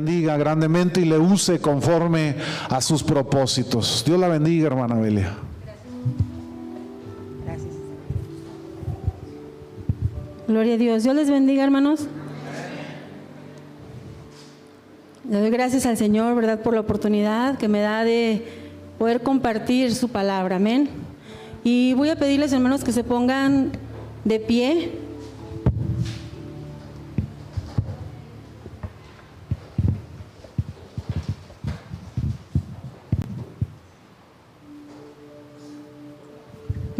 bendiga grandemente y le use conforme a sus propósitos. Dios la bendiga, hermana Belia. Gracias. Gloria a Dios. Dios les bendiga, hermanos. Le doy gracias al Señor, ¿verdad?, por la oportunidad que me da de poder compartir su palabra. Amén. Y voy a pedirles, hermanos, que se pongan de pie.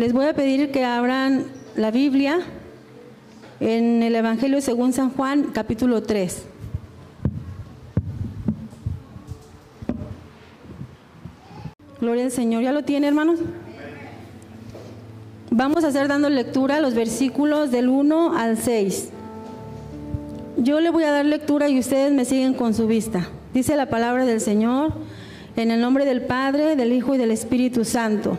Les voy a pedir que abran la Biblia en el Evangelio según San Juan, capítulo 3. Gloria al Señor. ¿Ya lo tiene, hermanos? Vamos a hacer dando lectura los versículos del 1 al 6. Yo le voy a dar lectura y ustedes me siguen con su vista. Dice la palabra del Señor en el nombre del Padre, del Hijo y del Espíritu Santo.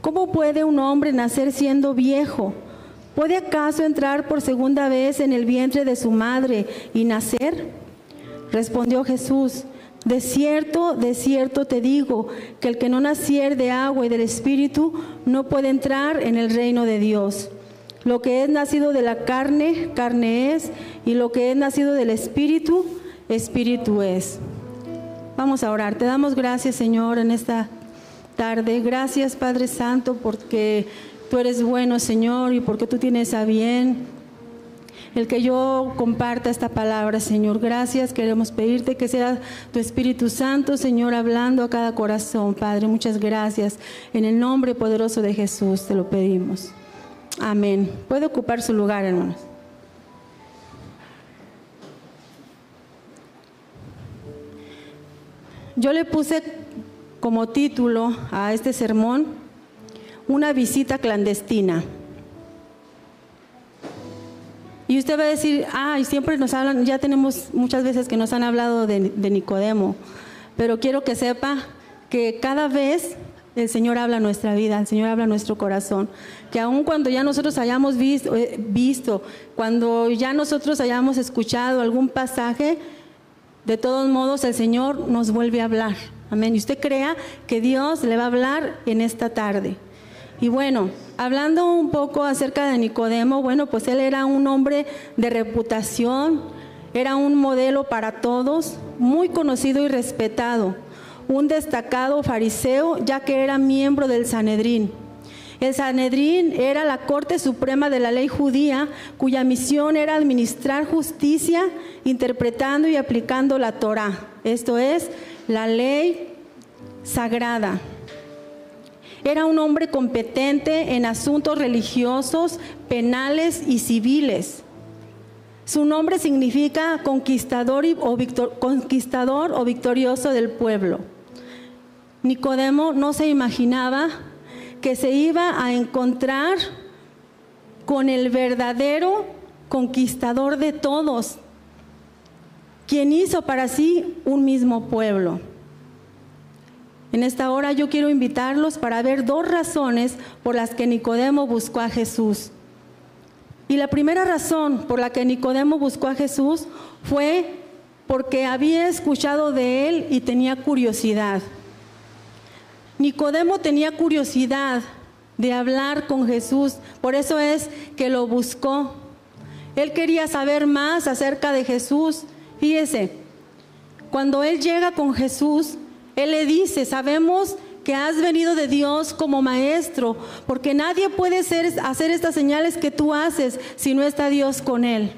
¿Cómo puede un hombre nacer siendo viejo? ¿Puede acaso entrar por segunda vez en el vientre de su madre y nacer? Respondió Jesús, de cierto, de cierto te digo, que el que no naciere de agua y del Espíritu no puede entrar en el reino de Dios. Lo que es nacido de la carne, carne es, y lo que es nacido del Espíritu, Espíritu es. Vamos a orar. Te damos gracias, Señor, en esta tarde. Gracias, Padre Santo, porque tú eres bueno, Señor, y porque tú tienes a bien el que yo comparta esta palabra, Señor. Gracias. Queremos pedirte que sea tu Espíritu Santo, Señor, hablando a cada corazón, Padre. Muchas gracias. En el nombre poderoso de Jesús te lo pedimos. Amén. Puede ocupar su lugar, hermanos. Yo le puse como título a este sermón una visita clandestina. Y usted va a decir, ah, y siempre nos hablan, ya tenemos muchas veces que nos han hablado de, de Nicodemo, pero quiero que sepa que cada vez el Señor habla nuestra vida, el Señor habla nuestro corazón. Que aun cuando ya nosotros hayamos visto, eh, visto, cuando ya nosotros hayamos escuchado algún pasaje, de todos modos el Señor nos vuelve a hablar. Amén. Y usted crea que Dios le va a hablar en esta tarde. Y bueno, hablando un poco acerca de Nicodemo, bueno, pues él era un hombre de reputación, era un modelo para todos, muy conocido y respetado, un destacado fariseo, ya que era miembro del Sanedrín. El Sanedrín era la Corte Suprema de la Ley Judía, cuya misión era administrar justicia, interpretando y aplicando la Torah, esto es, la ley sagrada. Era un hombre competente en asuntos religiosos, penales y civiles. Su nombre significa conquistador, o, conquistador o victorioso del pueblo. Nicodemo no se imaginaba que se iba a encontrar con el verdadero conquistador de todos, quien hizo para sí un mismo pueblo. En esta hora yo quiero invitarlos para ver dos razones por las que Nicodemo buscó a Jesús. Y la primera razón por la que Nicodemo buscó a Jesús fue porque había escuchado de él y tenía curiosidad. Nicodemo tenía curiosidad de hablar con Jesús, por eso es que lo buscó. Él quería saber más acerca de Jesús. Fíjese, cuando él llega con Jesús, él le dice, sabemos que has venido de Dios como maestro, porque nadie puede hacer estas señales que tú haces si no está Dios con él.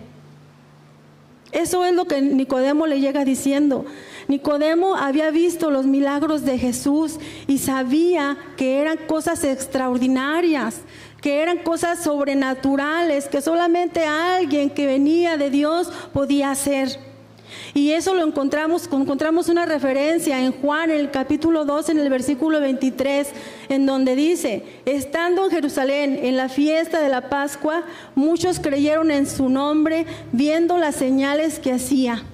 Eso es lo que Nicodemo le llega diciendo. Nicodemo había visto los milagros de Jesús y sabía que eran cosas extraordinarias, que eran cosas sobrenaturales, que solamente alguien que venía de Dios podía hacer. Y eso lo encontramos, encontramos una referencia en Juan, en el capítulo 2, en el versículo 23, en donde dice, estando en Jerusalén en la fiesta de la Pascua, muchos creyeron en su nombre, viendo las señales que hacía.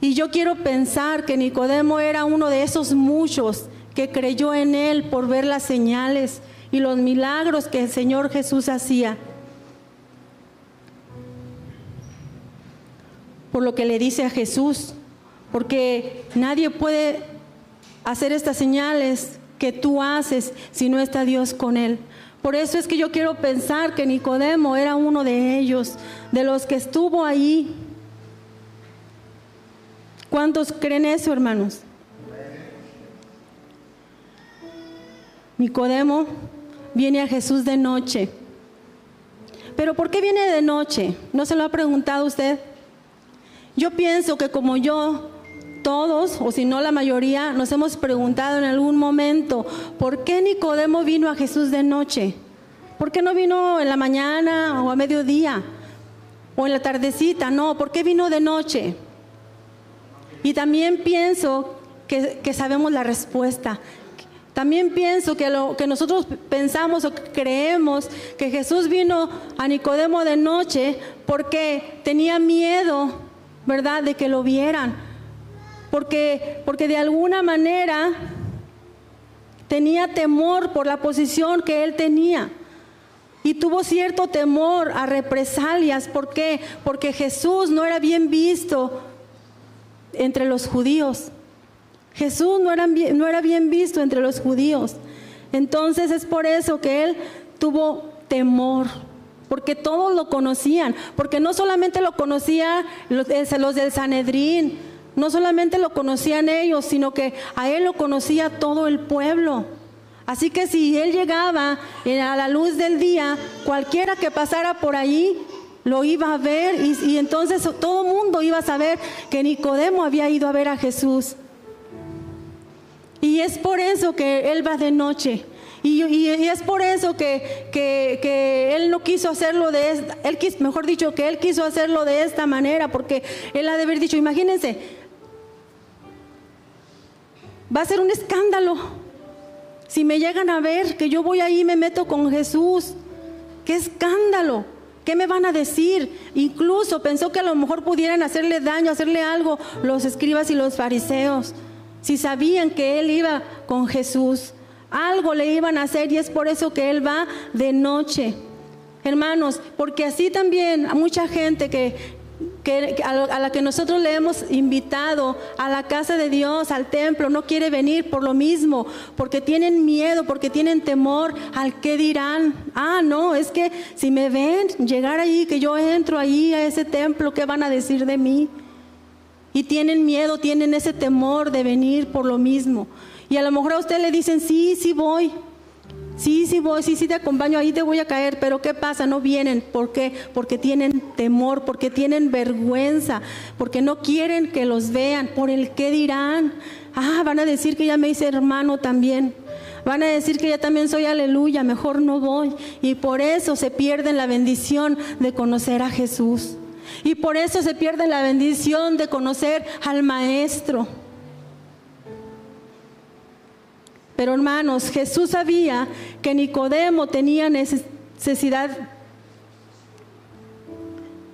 Y yo quiero pensar que Nicodemo era uno de esos muchos que creyó en él por ver las señales y los milagros que el Señor Jesús hacía. Por lo que le dice a Jesús, porque nadie puede hacer estas señales que tú haces si no está Dios con él. Por eso es que yo quiero pensar que Nicodemo era uno de ellos, de los que estuvo ahí ¿Cuántos creen eso, hermanos? Nicodemo viene a Jesús de noche. Pero ¿por qué viene de noche? ¿No se lo ha preguntado usted? Yo pienso que como yo, todos, o si no la mayoría, nos hemos preguntado en algún momento, ¿por qué Nicodemo vino a Jesús de noche? ¿Por qué no vino en la mañana o a mediodía? O en la tardecita, no, ¿por qué vino de noche? Y también pienso que, sabemos la respuesta. También pienso que lo que nosotros pensamos o creemos que Jesús vino a Nicodemo de noche porque tenía miedo, ¿verdad?, de que lo vieran. Porque, porque de alguna manera tenía temor por la posición que él tenía. Y tuvo cierto temor a represalias. ¿Por qué? Porque Jesús no era bien visto entre los judíos. Jesús no era, no era bien visto entre los judíos. Entonces es por eso que él tuvo temor, porque todos lo conocían, porque no solamente lo conocían los, los del Sanedrín, no solamente lo conocían ellos, sino que a él lo conocía todo el pueblo. Así que si él llegaba a la luz del día, cualquiera que pasara por allí lo iba a ver y, entonces todo el mundo iba a saber que Nicodemo había ido a ver a Jesús. Y es por eso que él va de noche. Y, es por eso que, que, él no quiso hacerlo de esta, él mejor dicho, que él quiso hacerlo de esta manera, porque él ha de haber dicho, imagínense, va a ser un escándalo. Si me llegan a ver que yo voy ahí y me meto con Jesús, qué escándalo. ¿Qué me van a decir? Incluso pensó que a lo mejor pudieran hacerle daño, hacerle algo los escribas y los fariseos. Si sabían que él iba con Jesús, algo le iban a hacer y es por eso que él va de noche. Hermanos, porque así también a mucha gente que, a, la que nosotros le hemos invitado a la casa de Dios, al templo, no quiere venir por lo mismo, porque tienen miedo, porque tienen temor al que dirán. Ah, no, es que si me ven llegar allí, que yo entro allí a ese templo, ¿qué van a decir de mí? Y tienen miedo, tienen ese temor de venir por lo mismo. Y a lo mejor a usted le dicen, sí, sí voy, Sí, sí voy, sí, sí te acompaño, ahí te voy a caer, pero ¿qué pasa? No vienen. ¿Por qué? Porque tienen temor, porque tienen vergüenza, porque no quieren que los vean. ¿Por el qué dirán? Ah, van a decir que ya me hice hermano también. Van a decir que ya también soy aleluya, mejor no voy. Y por eso se pierden la bendición de conocer a Jesús. Y por eso se pierde la bendición de conocer al Maestro. Pero hermanos, Jesús sabía que Nicodemo tenía necesidad.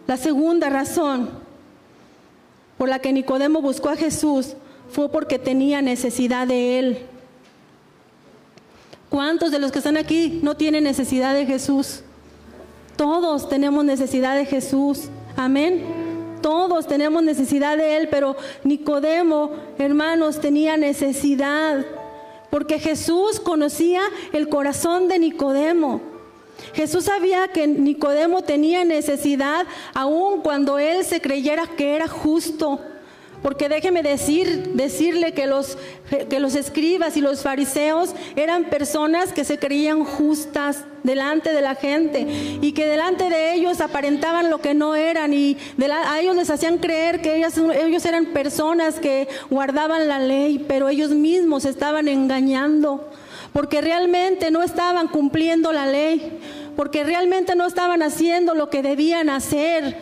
La segunda razón por la que Nicodemo buscó a Jesús fue porque tenía necesidad de él. ¿Cuántos de los que están aquí no tienen necesidad de Jesús? Todos tenemos necesidad de Jesús. Amén. Todos tenemos necesidad de Él, pero Nicodemo, hermanos, tenía necesidad porque Jesús conocía el corazón de Nicodemo. Jesús sabía que Nicodemo tenía necesidad aun cuando él se creyera que era justo. Porque déjeme decir, decirle que los, que los escribas y los fariseos eran personas que se creían justas delante de la gente y que delante de ellos aparentaban lo que no eran y a ellos les hacían creer que ellos eran personas que guardaban la ley, pero ellos mismos estaban engañando porque realmente no estaban cumpliendo la ley, porque realmente no estaban haciendo lo que debían hacer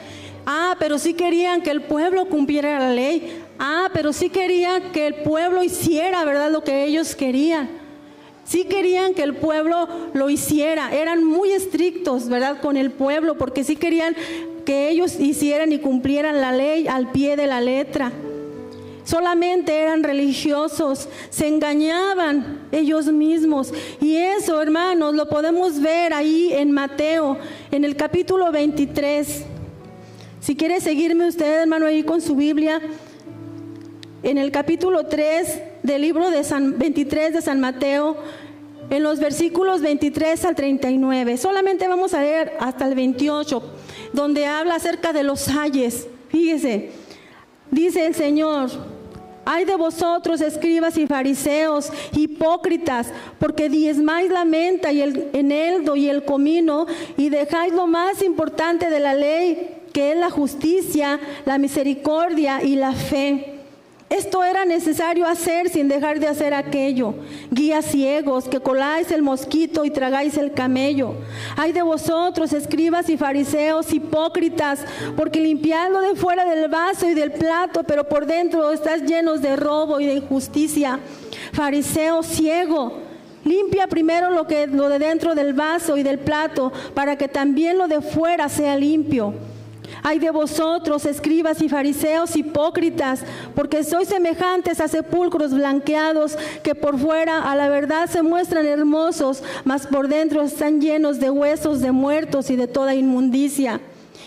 Ah, pero sí querían que el pueblo cumpliera la ley. Ah, pero sí querían que el pueblo hiciera, ¿verdad? Lo que ellos querían. Sí querían que el pueblo lo hiciera. Eran muy estrictos, ¿verdad? Con el pueblo, porque sí querían que ellos hicieran y cumplieran la ley al pie de la letra. Solamente eran religiosos, se engañaban ellos mismos. Y eso, hermanos, lo podemos ver ahí en Mateo, en el capítulo 23. Si quiere seguirme usted, hermano, ahí con su Biblia, en el capítulo 3 del libro de San 23 de San Mateo, en los versículos 23 al 39. Solamente vamos a leer hasta el 28, donde habla acerca de los ayes. Fíjese, dice el Señor, hay de vosotros, escribas y fariseos, hipócritas, porque diezmáis la menta y el eneldo y el comino, y dejáis lo más importante de la ley, que es la justicia, la misericordia y la fe. Esto era necesario hacer sin dejar de hacer aquello. Guías ciegos, que coláis el mosquito y tragáis el camello. Hay de vosotros, escribas y fariseos, hipócritas, porque limpiáis lo de fuera del vaso y del plato, pero por dentro estás llenos de robo y de injusticia. Fariseo ciego. Limpia primero lo que lo de dentro del vaso y del plato, para que también lo de fuera sea limpio. Hay de vosotros, escribas y fariseos hipócritas, porque sois semejantes a sepulcros blanqueados, que por fuera a la verdad se muestran hermosos, mas por dentro están llenos de huesos de muertos y de toda inmundicia.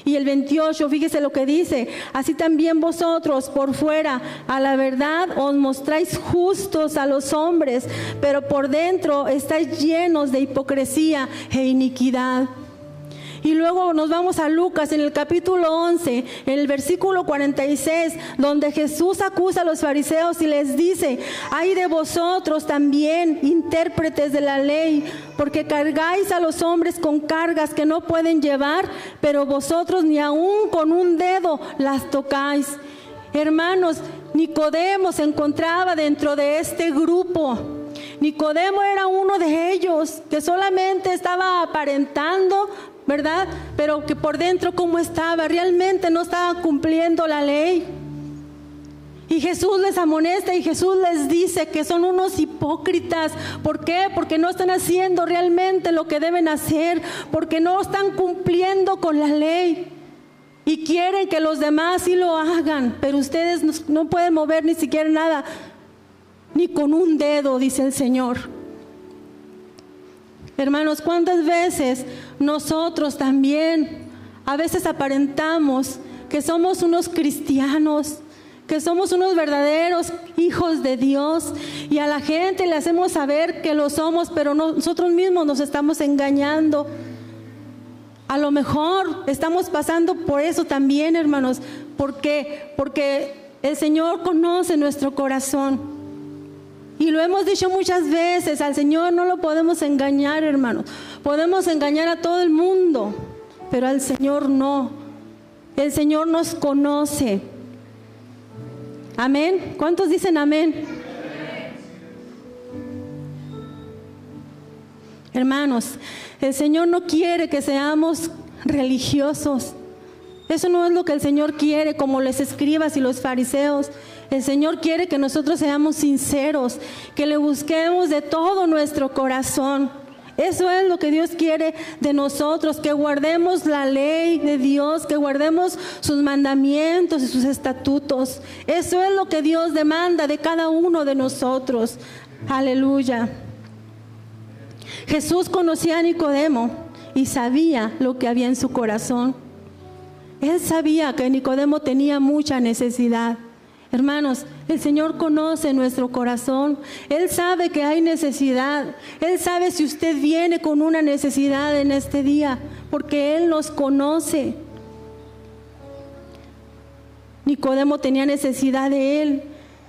Y el 28, fíjese lo que dice, así también vosotros por fuera a la verdad os mostráis justos a los hombres, pero por dentro estáis llenos de hipocresía e iniquidad. Y luego nos vamos a Lucas en el capítulo 11, en el versículo 46, donde Jesús acusa a los fariseos y les dice, hay de vosotros también, intérpretes de la ley, porque cargáis a los hombres con cargas que no pueden llevar, pero vosotros ni aún con un dedo las tocáis. Hermanos, Nicodemo se encontraba dentro de este grupo. Nicodemo era uno de ellos que solamente estaba aparentando ¿verdad? Pero que por dentro cómo estaba, realmente no estaba cumpliendo la ley. Y Jesús les amonesta y Jesús les dice que son unos hipócritas. ¿Por qué? Porque no están haciendo realmente lo que deben hacer, porque no están cumpliendo con la ley. Y quieren que los demás sí lo hagan, pero ustedes no, no pueden mover ni siquiera nada, ni con un dedo, dice el Señor. Hermanos, ¿cuántas veces nosotros también a veces aparentamos que somos unos cristianos, que somos unos verdaderos hijos de Dios y a la gente le hacemos saber que lo somos, pero nosotros mismos nos estamos engañando? A lo mejor estamos pasando por eso también, hermanos, porque porque el Señor conoce nuestro corazón. Y lo hemos dicho muchas veces, al Señor no lo podemos engañar, hermanos. Podemos engañar a todo el mundo, pero al Señor no. El Señor nos conoce. Amén. ¿Cuántos dicen amén? Hermanos, el Señor no quiere que seamos religiosos. Eso no es lo que el Señor quiere, como les escribas y los fariseos. El Señor quiere que nosotros seamos sinceros, que le busquemos de todo nuestro corazón. Eso es lo que Dios quiere de nosotros, que guardemos la ley de Dios, que guardemos sus mandamientos y sus estatutos. Eso es lo que Dios demanda de cada uno de nosotros. Aleluya. Jesús conocía a Nicodemo y sabía lo que había en su corazón. Él sabía que Nicodemo tenía mucha necesidad. Hermanos, el Señor conoce nuestro corazón. Él sabe que hay necesidad. Él sabe si usted viene con una necesidad en este día, porque Él nos conoce. Nicodemo tenía necesidad de Él.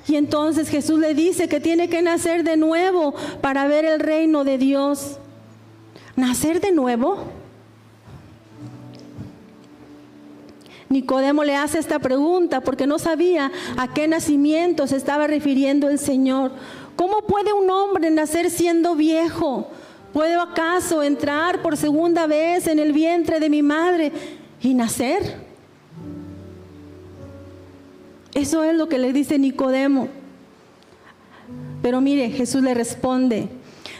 Y entonces Jesús le dice que tiene que nacer de nuevo para ver el reino de Dios. ¿Nacer de nuevo? Nicodemo le hace esta pregunta porque no sabía a qué nacimiento se estaba refiriendo el Señor. ¿Cómo puede un hombre nacer siendo viejo? ¿Puedo acaso entrar por segunda vez en el vientre de mi madre y nacer? Eso es lo que le dice Nicodemo. Pero mire, Jesús le responde,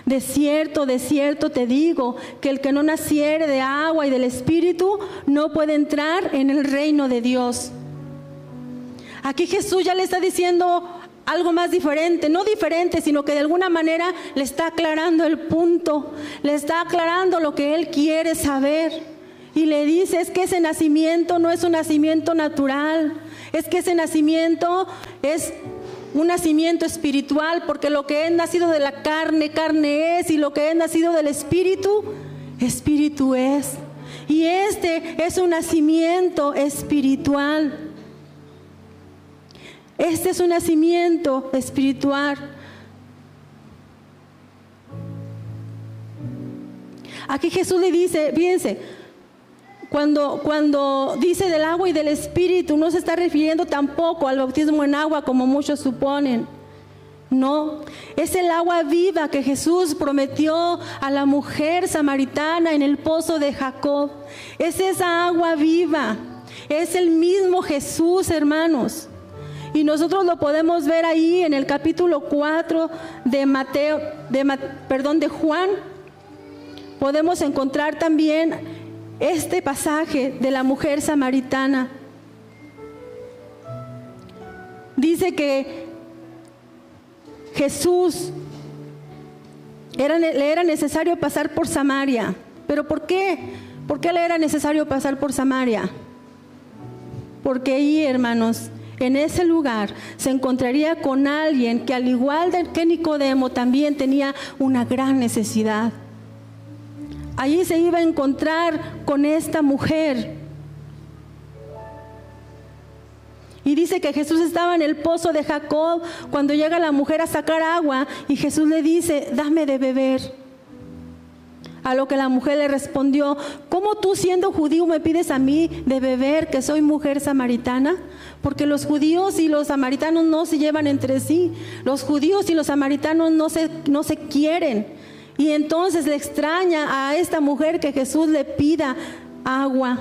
de cierto, de cierto te digo que el que no naciere de agua y del Espíritu no puede entrar en el reino de Dios. Aquí Jesús ya le está diciendo algo más diferente, no diferente, sino que de alguna manera le está aclarando el punto, le está aclarando lo que él quiere saber. Y le dice, es que ese nacimiento no es un nacimiento natural, es que ese nacimiento es un nacimiento espiritual, porque lo que es nacido de la carne, carne es, y lo que es nacido del espíritu, espíritu es. Y este es un nacimiento espiritual. Este es un nacimiento espiritual. Aquí Jesús le dice, fíjense, cuando, cuando dice del agua y del espíritu, no se está refiriendo tampoco al bautismo en agua como muchos suponen. No, es el agua viva que Jesús prometió a la mujer samaritana en el pozo de Jacob. Es esa agua viva. Es el mismo Jesús, hermanos. Y nosotros lo podemos ver ahí en el capítulo 4 de Mateo, de, perdón, de Juan. Podemos encontrar también este pasaje de la mujer samaritana. Dice que Jesús le era necesario pasar por Samaria. ¿Pero por qué? ¿Por qué le era necesario pasar por Samaria? Porque ahí, hermanos, en ese lugar se encontraría con alguien que al igual que Nicodemo también tenía una gran necesidad. Allí se iba a encontrar con esta mujer. Y dice que Jesús estaba en el pozo de Jacob cuando llega la mujer a sacar agua y Jesús le dice, dame de beber. A lo que la mujer le respondió, ¿cómo tú siendo judío me pides a mí de beber que soy mujer samaritana? Porque los judíos y los samaritanos no se llevan entre sí. Los judíos y los samaritanos no se, no se quieren. Y entonces le extraña a esta mujer que Jesús le pida agua,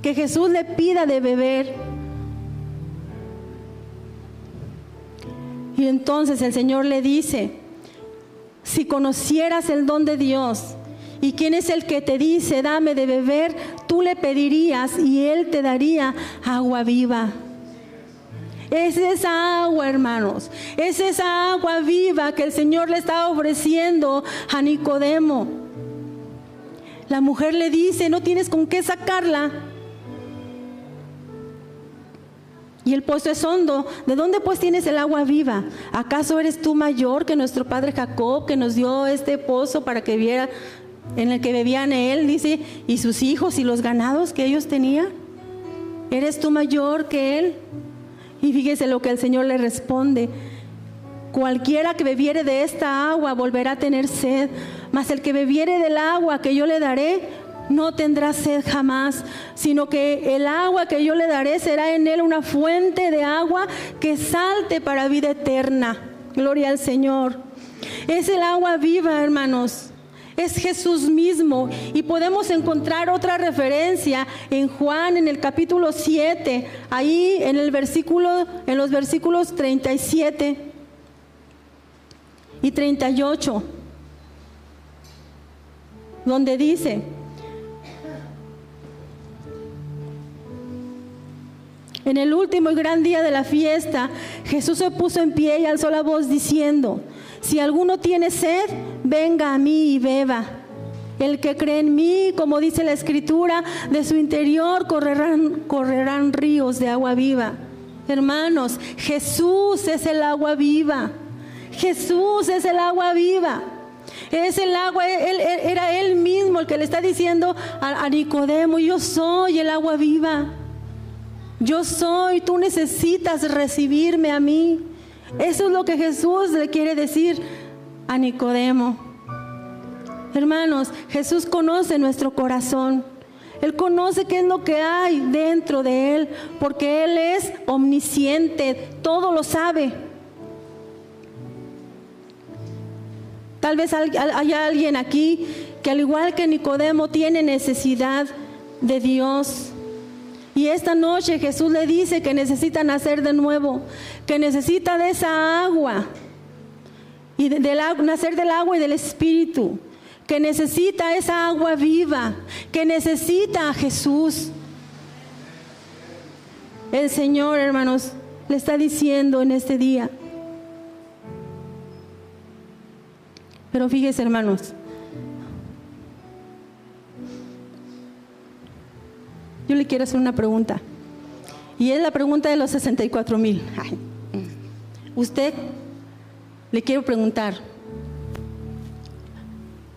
que Jesús le pida de beber. Y entonces el Señor le dice, si conocieras el don de Dios y quién es el que te dice, dame de beber, tú le pedirías y Él te daría agua viva. Es esa agua, hermanos. Es esa agua viva que el Señor le está ofreciendo a Nicodemo. La mujer le dice, no tienes con qué sacarla. Y el pozo es hondo. ¿De dónde pues tienes el agua viva? ¿Acaso eres tú mayor que nuestro padre Jacob que nos dio este pozo para que viera en el que bebían él, dice, y sus hijos y los ganados que ellos tenían? ¿Eres tú mayor que él? Y fíjese lo que el Señor le responde. Cualquiera que bebiere de esta agua volverá a tener sed, mas el que bebiere del agua que yo le daré no tendrá sed jamás, sino que el agua que yo le daré será en él una fuente de agua que salte para vida eterna. Gloria al Señor. Es el agua viva, hermanos es Jesús mismo. Y podemos encontrar otra referencia en Juan en el capítulo 7, ahí en el versículo en los versículos 37 y 38 donde dice En el último y gran día de la fiesta, Jesús se puso en pie y alzó la voz diciendo, si alguno tiene sed, venga a mí y beba. El que cree en mí, como dice la escritura, de su interior correrán, correrán ríos de agua viva. Hermanos, Jesús es el agua viva. Jesús es el agua viva. Es el agua, era él mismo el que le está diciendo a Nicodemo, yo soy el agua viva. Yo soy, tú necesitas recibirme a mí. Eso es lo que Jesús le quiere decir a Nicodemo. Hermanos, Jesús conoce nuestro corazón. Él conoce qué es lo que hay dentro de Él, porque Él es omnisciente, todo lo sabe. Tal vez haya alguien aquí que al igual que Nicodemo tiene necesidad de Dios. Y esta noche Jesús le dice que necesita nacer de nuevo, que necesita de esa agua y de, nacer del agua y del espíritu, que necesita esa agua viva, que necesita a Jesús. El Señor, hermanos, le está diciendo en este día. Pero fíjese, hermanos, yo le quiero hacer una pregunta. Y es la pregunta de los 64 mil. Ay. Usted le quiero preguntar,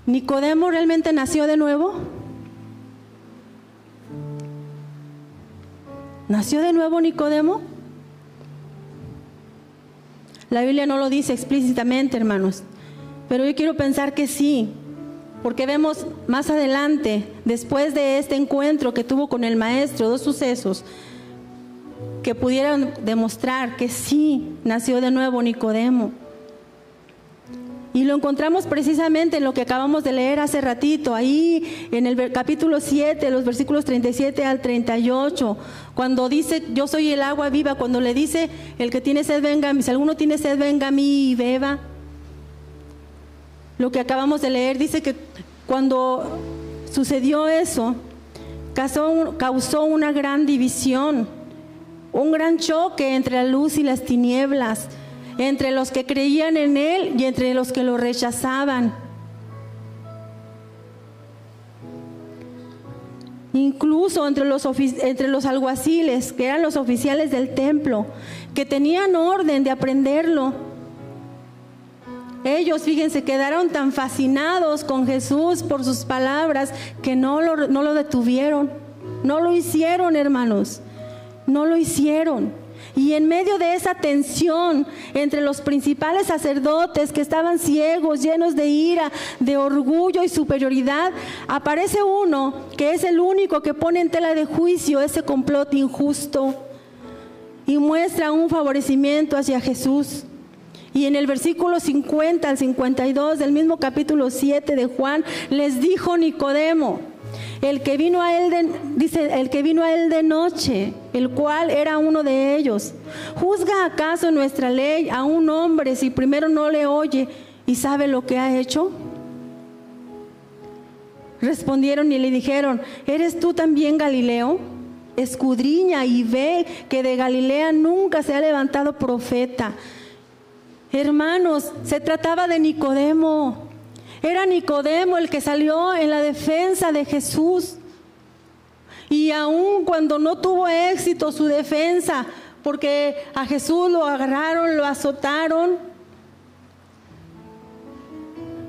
¿Nicodemo realmente nació de nuevo? ¿Nació de nuevo Nicodemo? La Biblia no lo dice explícitamente, hermanos, pero yo quiero pensar que sí, porque vemos más adelante, después de este encuentro que tuvo con el maestro, dos sucesos que pudieran demostrar que sí nació de nuevo Nicodemo. Y lo encontramos precisamente en lo que acabamos de leer hace ratito, ahí en el capítulo 7, los versículos 37 al 38, cuando dice, yo soy el agua viva, cuando le dice, el que tiene sed venga a mí, si alguno tiene sed venga a mí y beba. Lo que acabamos de leer dice que cuando sucedió eso, causó, una gran división, un gran choque entre la luz y las tinieblas, entre los que creían en Él y entre los que lo rechazaban. Incluso entre los, entre los alguaciles, que eran los oficiales del templo, que tenían orden de aprenderlo. Ellos, fíjense, quedaron tan fascinados con Jesús por sus palabras que no lo, no lo detuvieron. No lo hicieron, hermanos. No lo hicieron. Y en medio de esa tensión entre los principales sacerdotes que estaban ciegos, llenos de ira, de orgullo y superioridad, aparece uno que es el único que pone en tela de juicio ese complot injusto y muestra un favorecimiento hacia Jesús. Y en el versículo 50 al 52 del mismo capítulo 7 de Juan les dijo Nicodemo, el que vino a él de, dice, el que vino a él de noche, el cual era uno de ellos. ¿Juzga acaso nuestra ley a un hombre si primero no le oye y sabe lo que ha hecho? Respondieron y le dijeron, ¿eres tú también Galileo? Escudriña y ve que de Galilea nunca se ha levantado profeta. Hermanos, se trataba de Nicodemo. Era Nicodemo el que salió en la defensa de Jesús. Y aun cuando no tuvo éxito su defensa, porque a Jesús lo agarraron, lo azotaron,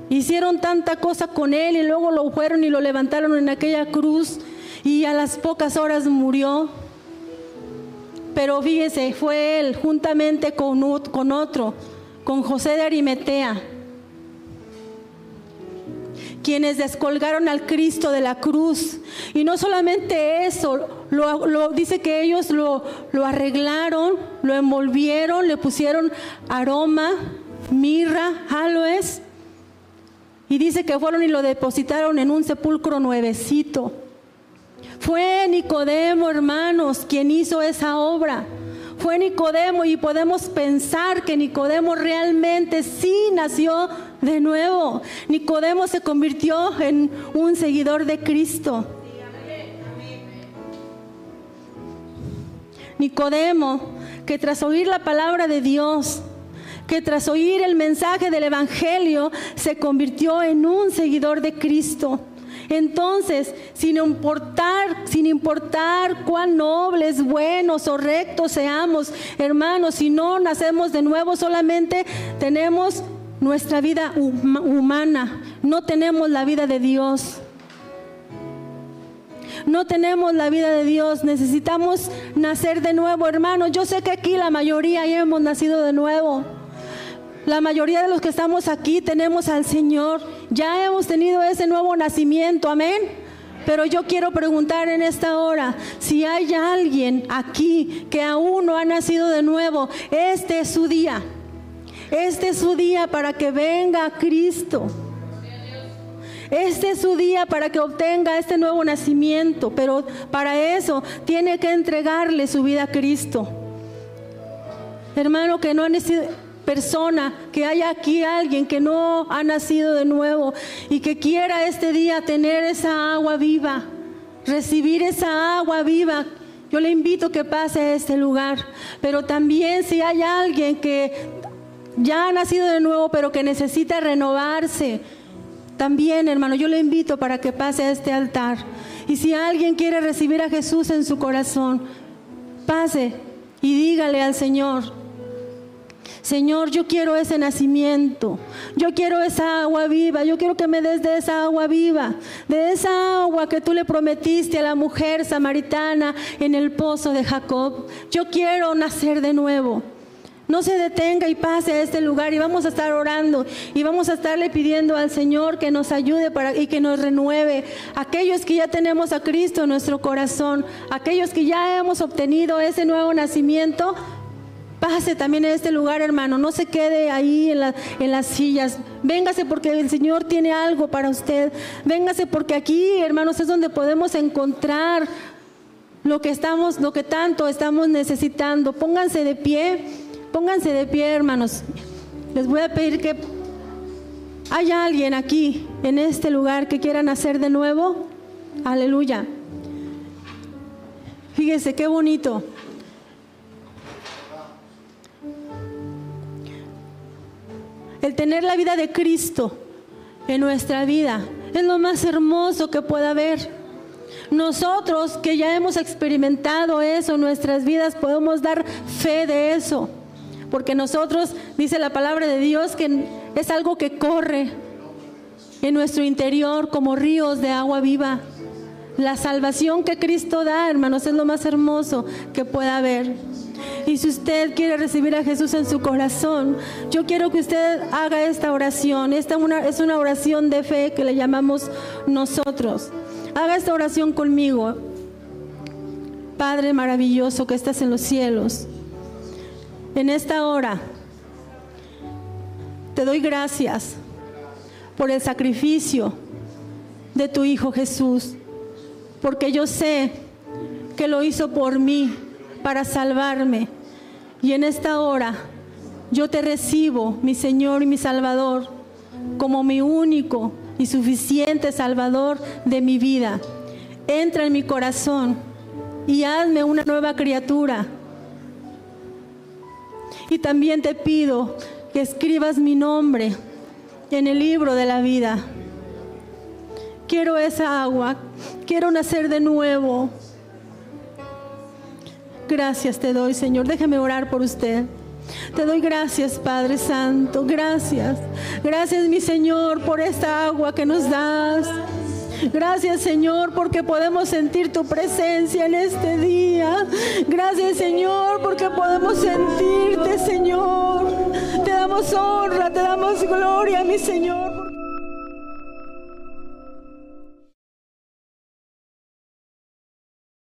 hicieron tanta cosa con él y luego lo fueron y lo levantaron en aquella cruz y a las pocas horas murió. Pero fíjese, fue él juntamente con otro, con José de Arimetea, quienes descolgaron al Cristo de la cruz. Y no solamente eso, lo, dice que ellos lo, lo arreglaron, lo envolvieron, le pusieron aroma, mirra, aloes. Y dice que fueron y lo depositaron en un sepulcro nuevecito. Fue Nicodemo, hermanos, quien hizo esa obra. Fue Nicodemo y podemos pensar que Nicodemo realmente sí nació de nuevo. Nicodemo se convirtió en un seguidor de Cristo. Nicodemo, que tras oír la palabra de Dios, que tras oír el mensaje del Evangelio, se convirtió en un seguidor de Cristo. Entonces, sin importar, sin importar cuán nobles, buenos o rectos seamos, hermanos, si no nacemos de nuevo, solamente tenemos nuestra vida huma- humana, no tenemos la vida de Dios. No tenemos la vida de Dios, necesitamos nacer de nuevo, hermanos. Yo sé que aquí la mayoría ya hemos nacido de nuevo. La mayoría de los que estamos aquí tenemos al Señor. Ya hemos tenido ese nuevo nacimiento, amén. Pero yo quiero preguntar en esta hora si hay alguien aquí que aún no ha nacido de nuevo. Este es su día. Este es su día para que venga Cristo. Este es su día para que obtenga este nuevo nacimiento, pero para eso tiene que entregarle su vida a Cristo. Hermano, que no ha nacido persona, que haya aquí alguien que no ha nacido de nuevo y que quiera este día tener esa agua viva, recibir esa agua viva. Yo le invito que pase a este lugar, pero también si hay alguien que ya ha nacido de nuevo, pero que necesita renovarse, también, hermano, yo le invito para que pase a este altar. Y si alguien quiere recibir a Jesús en su corazón, pase y dígale al Señor, Señor, yo quiero ese nacimiento, yo quiero esa agua viva, yo quiero que me des de esa agua viva, de esa agua que tú le prometiste a la mujer samaritana en el pozo de Jacob. Yo quiero nacer de nuevo. No se detenga y pase a este lugar y vamos a estar orando y vamos a estarle pidiendo al Señor que nos ayude para, y que nos renueve. Aquellos que ya tenemos a Cristo en nuestro corazón, aquellos que ya hemos obtenido ese nuevo nacimiento, pase también a este lugar, hermano. No se quede ahí en, en las sillas. Véngase porque el Señor tiene algo para usted. Véngase porque aquí, hermanos, es donde podemos encontrar lo que estamos, lo que tanto estamos necesitando. Pónganse de pie. Pónganse de pie, hermanos. Les voy a pedir que haya alguien aquí, en este lugar, que quiera nacer de nuevo. Aleluya. Fíjese qué bonito. El tener la vida de Cristo en nuestra vida es lo más hermoso que pueda haber. Nosotros que ya hemos experimentado eso en nuestras vidas podemos dar fe de eso. Porque nosotros, dice la palabra de Dios, que es algo que corre en nuestro interior como ríos de agua viva. La salvación que Cristo da, hermanos, es lo más hermoso que pueda haber. Y si usted quiere recibir a Jesús en su corazón, yo quiero que usted haga esta oración. Esta es una oración de fe que le llamamos nosotros. Haga esta oración conmigo. Padre maravilloso que estás en los cielos en esta hora te doy gracias por el sacrificio de tu Hijo Jesús, porque yo sé que lo hizo por mí para salvarme. Y en esta hora yo te recibo, mi Señor y mi Salvador, como mi único y suficiente Salvador de mi vida. Entra en mi corazón y hazme una nueva criatura y también te pido que escribas mi nombre en el libro de la vida. Quiero esa agua, quiero nacer de nuevo. Gracias te doy, Señor. Déjeme orar por usted. Te doy gracias, Padre Santo. Gracias. Gracias, mi Señor, por esta agua que nos das. Gracias Señor porque podemos sentir tu presencia en este día. Gracias Señor porque podemos sentirte Señor. Te damos honra, te damos gloria mi Señor.